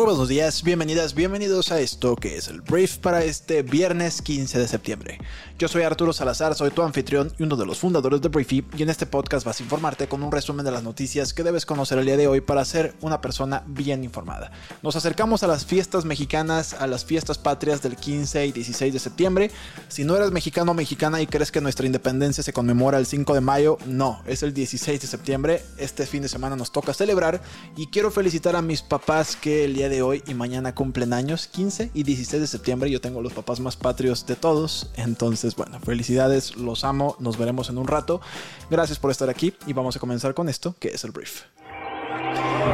Muy buenos días, bienvenidas, bienvenidos a esto que es el brief para este viernes 15 de septiembre. Yo soy Arturo Salazar, soy tu anfitrión y uno de los fundadores de Briefy y en este podcast vas a informarte con un resumen de las noticias que debes conocer el día de hoy para ser una persona bien informada. Nos acercamos a las fiestas mexicanas, a las fiestas patrias del 15 y 16 de septiembre. Si no eres mexicano o mexicana y crees que nuestra independencia se conmemora el 5 de mayo, no, es el 16 de septiembre. Este fin de semana nos toca celebrar y quiero felicitar a mis papás que el día de hoy y mañana cumplen años, 15 y 16 de septiembre. Yo tengo los papás más patrios de todos. Entonces, bueno, felicidades, los amo, nos veremos en un rato. Gracias por estar aquí y vamos a comenzar con esto, que es el brief.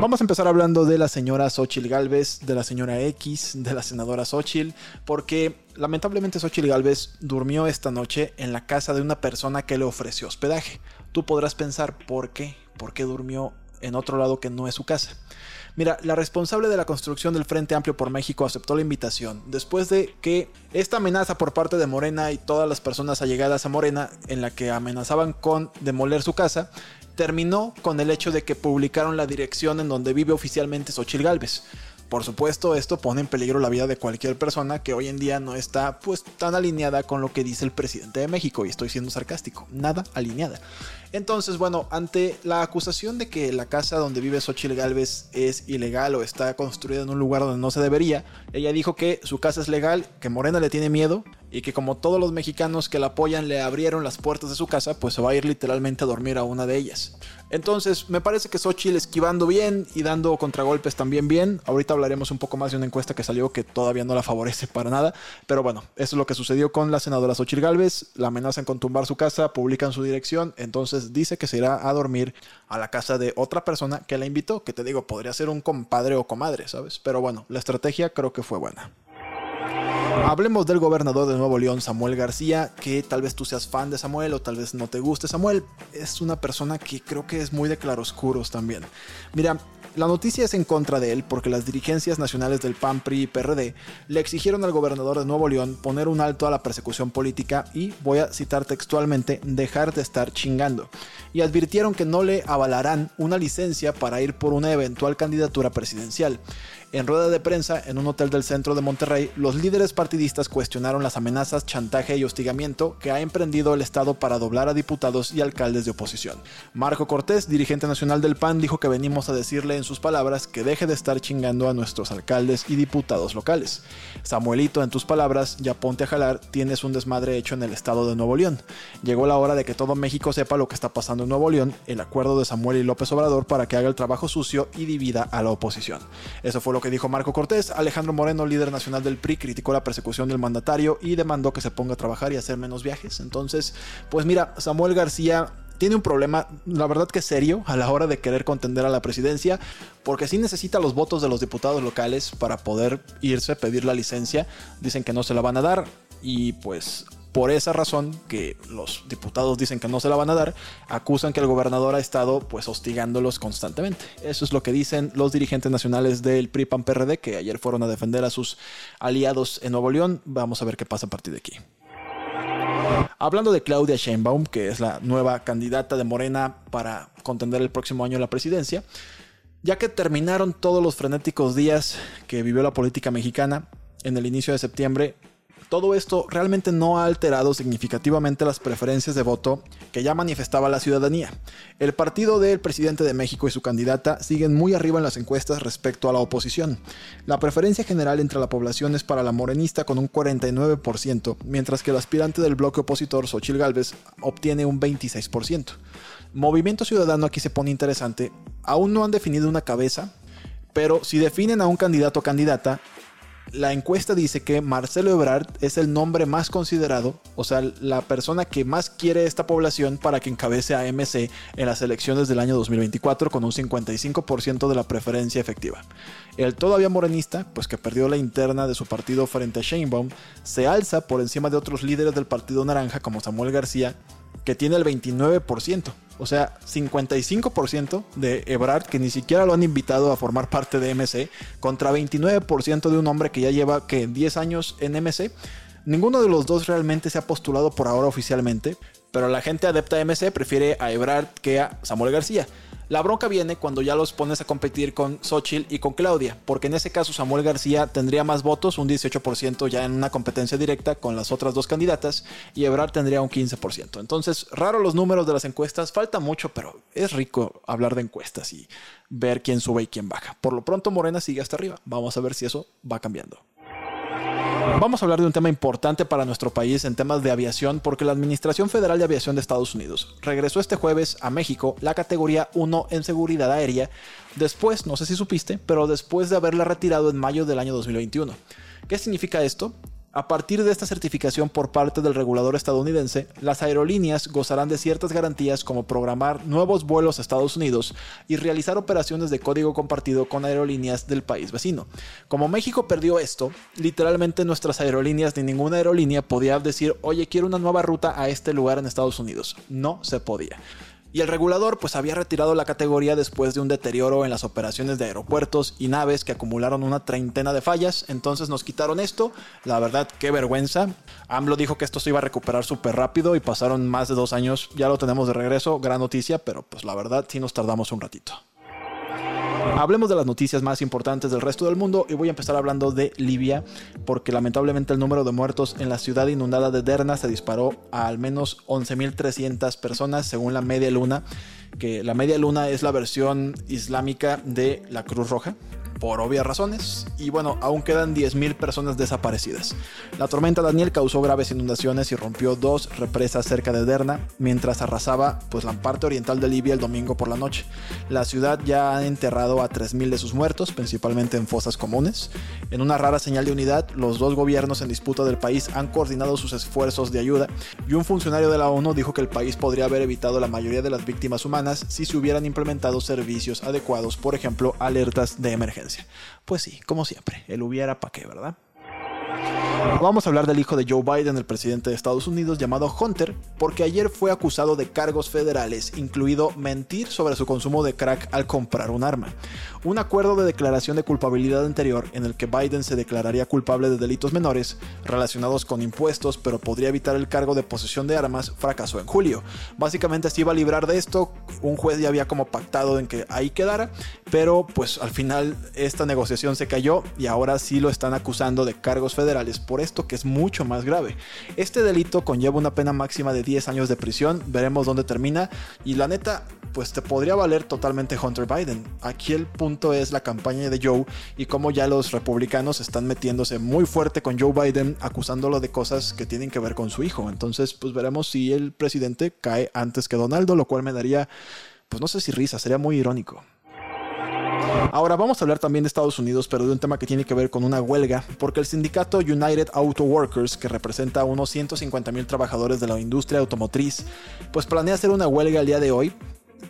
Vamos a empezar hablando de la señora Xochil Galvez, de la señora X, de la senadora Xochil, porque lamentablemente Xochil Galvez durmió esta noche en la casa de una persona que le ofreció hospedaje. Tú podrás pensar, ¿por qué? ¿Por qué durmió en otro lado que no es su casa? Mira, la responsable de la construcción del Frente Amplio por México aceptó la invitación después de que esta amenaza por parte de Morena y todas las personas allegadas a Morena, en la que amenazaban con demoler su casa, terminó con el hecho de que publicaron la dirección en donde vive oficialmente Xochil Gálvez. Por supuesto, esto pone en peligro la vida de cualquier persona que hoy en día no está pues tan alineada con lo que dice el presidente de México, y estoy siendo sarcástico, nada alineada. Entonces, bueno, ante la acusación de que la casa donde vive Xochitl Galvez es ilegal o está construida en un lugar donde no se debería, ella dijo que su casa es legal, que Morena le tiene miedo y que como todos los mexicanos que la apoyan le abrieron las puertas de su casa, pues se va a ir literalmente a dormir a una de ellas. Entonces, me parece que Xochitl esquivando bien y dando contragolpes también bien. Ahorita hablaremos un poco más de una encuesta que salió que todavía no la favorece para nada. Pero bueno, eso es lo que sucedió con la senadora Xochitl Galvez. La amenazan con tumbar su casa, publican su dirección. Entonces dice que se irá a dormir a la casa de otra persona que la invitó. Que te digo, podría ser un compadre o comadre, ¿sabes? Pero bueno, la estrategia creo que fue buena. Hablemos del gobernador de Nuevo León, Samuel García, que tal vez tú seas fan de Samuel o tal vez no te guste Samuel. Es una persona que creo que es muy de claroscuros también. Mira, la noticia es en contra de él porque las dirigencias nacionales del PAN, PRI y PRD le exigieron al gobernador de Nuevo León poner un alto a la persecución política y, voy a citar textualmente, dejar de estar chingando. Y advirtieron que no le avalarán una licencia para ir por una eventual candidatura presidencial. En rueda de prensa en un hotel del centro de Monterrey, los líderes partidistas cuestionaron las amenazas, chantaje y hostigamiento que ha emprendido el Estado para doblar a diputados y alcaldes de oposición. Marco Cortés, dirigente nacional del PAN, dijo que venimos a decirle en sus palabras que deje de estar chingando a nuestros alcaldes y diputados locales. Samuelito, en tus palabras, ya ponte a jalar, tienes un desmadre hecho en el Estado de Nuevo León. Llegó la hora de que todo México sepa lo que está pasando en Nuevo León, el acuerdo de Samuel y López Obrador para que haga el trabajo sucio y divida a la oposición. Eso fue lo que dijo Marco Cortés, Alejandro Moreno, líder nacional del PRI, criticó la persecución del mandatario y demandó que se ponga a trabajar y hacer menos viajes. Entonces, pues mira, Samuel García tiene un problema, la verdad que serio, a la hora de querer contender a la presidencia, porque sí necesita los votos de los diputados locales para poder irse, pedir la licencia. Dicen que no se la van a dar y pues por esa razón, que los diputados dicen que no se la van a dar, acusan que el gobernador ha estado pues hostigándolos constantemente. Eso es lo que dicen los dirigentes nacionales del PRI PAN PRD que ayer fueron a defender a sus aliados en Nuevo León. Vamos a ver qué pasa a partir de aquí. Hablando de Claudia Sheinbaum, que es la nueva candidata de Morena para contender el próximo año la presidencia, ya que terminaron todos los frenéticos días que vivió la política mexicana en el inicio de septiembre, todo esto realmente no ha alterado significativamente las preferencias de voto que ya manifestaba la ciudadanía. El partido del presidente de México y su candidata siguen muy arriba en las encuestas respecto a la oposición. La preferencia general entre la población es para la morenista con un 49%, mientras que el aspirante del bloque opositor, Xochil Gálvez, obtiene un 26%. Movimiento Ciudadano aquí se pone interesante. Aún no han definido una cabeza, pero si definen a un candidato o candidata, la encuesta dice que Marcelo Ebrard es el nombre más considerado, o sea, la persona que más quiere esta población para que encabece a MC en las elecciones del año 2024 con un 55% de la preferencia efectiva. El todavía morenista, pues que perdió la interna de su partido frente a Sheinbaum, se alza por encima de otros líderes del Partido Naranja como Samuel García que tiene el 29%. O sea, 55% de Ebrard, que ni siquiera lo han invitado a formar parte de MC, contra 29% de un hombre que ya lleva que 10 años en MC. Ninguno de los dos realmente se ha postulado por ahora oficialmente, pero la gente adepta a MC prefiere a Ebrard que a Samuel García. La bronca viene cuando ya los pones a competir con Xochitl y con Claudia, porque en ese caso Samuel García tendría más votos, un 18% ya en una competencia directa con las otras dos candidatas, y Ebrard tendría un 15%. Entonces, raro los números de las encuestas, falta mucho, pero es rico hablar de encuestas y ver quién sube y quién baja. Por lo pronto Morena sigue hasta arriba, vamos a ver si eso va cambiando. Vamos a hablar de un tema importante para nuestro país en temas de aviación porque la Administración Federal de Aviación de Estados Unidos regresó este jueves a México la categoría 1 en seguridad aérea, después, no sé si supiste, pero después de haberla retirado en mayo del año 2021. ¿Qué significa esto? A partir de esta certificación por parte del regulador estadounidense, las aerolíneas gozarán de ciertas garantías como programar nuevos vuelos a Estados Unidos y realizar operaciones de código compartido con aerolíneas del país vecino. Como México perdió esto, literalmente nuestras aerolíneas ni ninguna aerolínea podía decir, oye, quiero una nueva ruta a este lugar en Estados Unidos. No se podía. Y el regulador pues había retirado la categoría después de un deterioro en las operaciones de aeropuertos y naves que acumularon una treintena de fallas, entonces nos quitaron esto, la verdad qué vergüenza. AMLO dijo que esto se iba a recuperar súper rápido y pasaron más de dos años, ya lo tenemos de regreso, gran noticia, pero pues la verdad sí nos tardamos un ratito. Hablemos de las noticias más importantes del resto del mundo y voy a empezar hablando de Libia, porque lamentablemente el número de muertos en la ciudad inundada de Derna se disparó a al menos 11.300 personas según la media luna, que la media luna es la versión islámica de la Cruz Roja por obvias razones, y bueno, aún quedan 10.000 personas desaparecidas. La tormenta Daniel causó graves inundaciones y rompió dos represas cerca de Derna, mientras arrasaba pues, la parte oriental de Libia el domingo por la noche. La ciudad ya ha enterrado a 3.000 de sus muertos, principalmente en fosas comunes. En una rara señal de unidad, los dos gobiernos en disputa del país han coordinado sus esfuerzos de ayuda, y un funcionario de la ONU dijo que el país podría haber evitado la mayoría de las víctimas humanas si se hubieran implementado servicios adecuados, por ejemplo, alertas de emergencia. Pues sí, como siempre, el hubiera para qué, ¿verdad? Vamos a hablar del hijo de Joe Biden, el presidente de Estados Unidos, llamado Hunter, porque ayer fue acusado de cargos federales, incluido mentir sobre su consumo de crack al comprar un arma. Un acuerdo de declaración de culpabilidad anterior en el que Biden se declararía culpable de delitos menores relacionados con impuestos, pero podría evitar el cargo de posesión de armas, fracasó en julio. Básicamente se iba a librar de esto, un juez ya había como pactado en que ahí quedara, pero pues al final esta negociación se cayó y ahora sí lo están acusando de cargos federales por esto que es mucho más grave. Este delito conlleva una pena máxima de 10 años de prisión, veremos dónde termina y la neta pues te podría valer totalmente Hunter Biden. Aquí el punto es la campaña de Joe y cómo ya los republicanos están metiéndose muy fuerte con Joe Biden acusándolo de cosas que tienen que ver con su hijo. Entonces pues veremos si el presidente cae antes que Donaldo, lo cual me daría pues no sé si risa, sería muy irónico. Ahora vamos a hablar también de Estados Unidos, pero de un tema que tiene que ver con una huelga, porque el sindicato United Auto Workers, que representa a unos 150 mil trabajadores de la industria automotriz, pues planea hacer una huelga el día de hoy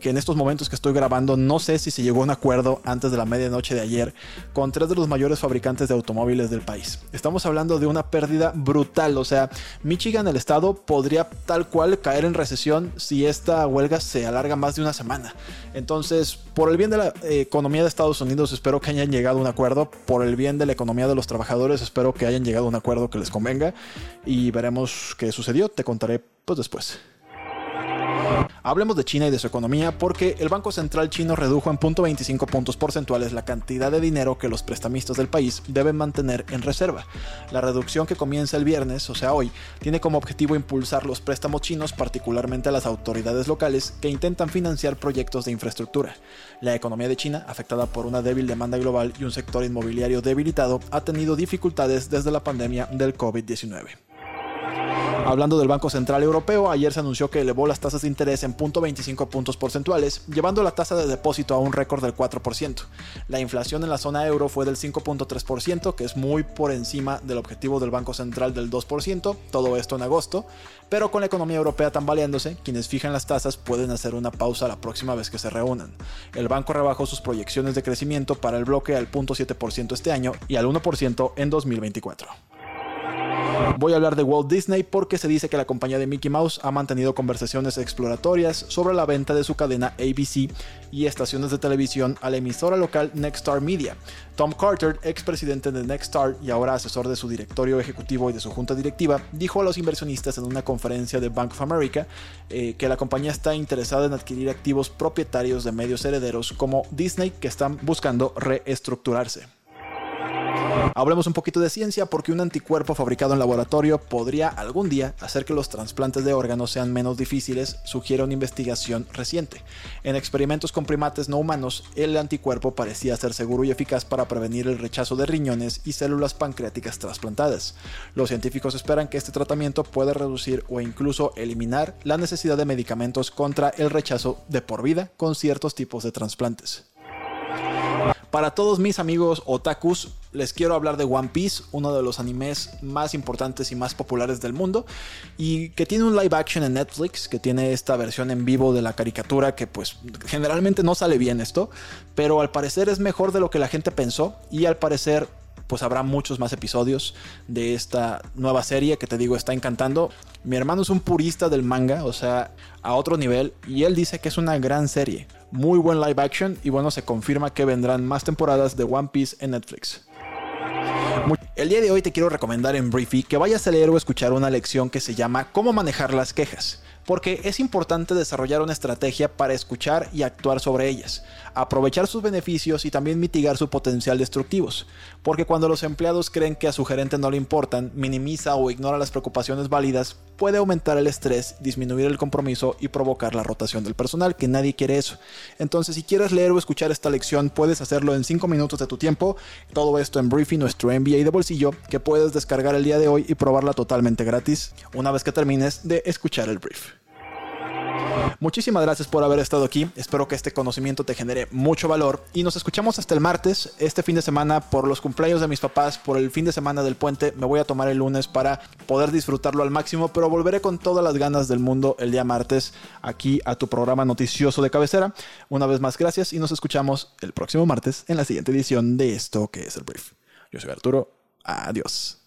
que en estos momentos que estoy grabando no sé si se llegó a un acuerdo antes de la medianoche de ayer con tres de los mayores fabricantes de automóviles del país. Estamos hablando de una pérdida brutal, o sea, Michigan, el estado, podría tal cual caer en recesión si esta huelga se alarga más de una semana. Entonces, por el bien de la eh, economía de Estados Unidos, espero que hayan llegado a un acuerdo. Por el bien de la economía de los trabajadores, espero que hayan llegado a un acuerdo que les convenga. Y veremos qué sucedió. Te contaré pues después. Hablemos de China y de su economía porque el Banco Central chino redujo en 0.25 puntos porcentuales la cantidad de dinero que los prestamistas del país deben mantener en reserva. La reducción que comienza el viernes, o sea hoy, tiene como objetivo impulsar los préstamos chinos, particularmente a las autoridades locales que intentan financiar proyectos de infraestructura. La economía de China, afectada por una débil demanda global y un sector inmobiliario debilitado, ha tenido dificultades desde la pandemia del COVID-19. Hablando del Banco Central Europeo, ayer se anunció que elevó las tasas de interés en 0.25 puntos porcentuales, llevando la tasa de depósito a un récord del 4%. La inflación en la zona euro fue del 5.3%, que es muy por encima del objetivo del Banco Central del 2%, todo esto en agosto, pero con la economía europea tambaleándose, quienes fijan las tasas pueden hacer una pausa la próxima vez que se reúnan. El banco rebajó sus proyecciones de crecimiento para el bloque al 0.7% este año y al 1% en 2024. Voy a hablar de Walt Disney porque se dice que la compañía de Mickey Mouse ha mantenido conversaciones exploratorias sobre la venta de su cadena ABC y estaciones de televisión a la emisora local Nexstar Media. Tom Carter, expresidente de Nexstar y ahora asesor de su directorio ejecutivo y de su junta directiva, dijo a los inversionistas en una conferencia de Bank of America eh, que la compañía está interesada en adquirir activos propietarios de medios herederos como Disney que están buscando reestructurarse. Hablemos un poquito de ciencia porque un anticuerpo fabricado en laboratorio podría algún día hacer que los trasplantes de órganos sean menos difíciles, sugiere una investigación reciente. En experimentos con primates no humanos, el anticuerpo parecía ser seguro y eficaz para prevenir el rechazo de riñones y células pancreáticas trasplantadas. Los científicos esperan que este tratamiento pueda reducir o incluso eliminar la necesidad de medicamentos contra el rechazo de por vida con ciertos tipos de trasplantes. Para todos mis amigos otakus, les quiero hablar de One Piece, uno de los animes más importantes y más populares del mundo, y que tiene un live action en Netflix, que tiene esta versión en vivo de la caricatura, que pues generalmente no sale bien esto, pero al parecer es mejor de lo que la gente pensó, y al parecer pues habrá muchos más episodios de esta nueva serie que te digo está encantando. Mi hermano es un purista del manga, o sea, a otro nivel, y él dice que es una gran serie muy buen live action y bueno, se confirma que vendrán más temporadas de One Piece en Netflix. El día de hoy te quiero recomendar en Briefy que vayas a leer o escuchar una lección que se llama Cómo manejar las quejas porque es importante desarrollar una estrategia para escuchar y actuar sobre ellas, aprovechar sus beneficios y también mitigar su potencial destructivos, porque cuando los empleados creen que a su gerente no le importan, minimiza o ignora las preocupaciones válidas, puede aumentar el estrés, disminuir el compromiso y provocar la rotación del personal, que nadie quiere eso. Entonces, si quieres leer o escuchar esta lección, puedes hacerlo en 5 minutos de tu tiempo, todo esto en Briefing, nuestro MBA de bolsillo, que puedes descargar el día de hoy y probarla totalmente gratis una vez que termines de escuchar el brief. Muchísimas gracias por haber estado aquí. Espero que este conocimiento te genere mucho valor. Y nos escuchamos hasta el martes, este fin de semana, por los cumpleaños de mis papás, por el fin de semana del puente. Me voy a tomar el lunes para poder disfrutarlo al máximo, pero volveré con todas las ganas del mundo el día martes aquí a tu programa noticioso de cabecera. Una vez más, gracias y nos escuchamos el próximo martes en la siguiente edición de esto que es el brief. Yo soy Arturo. Adiós.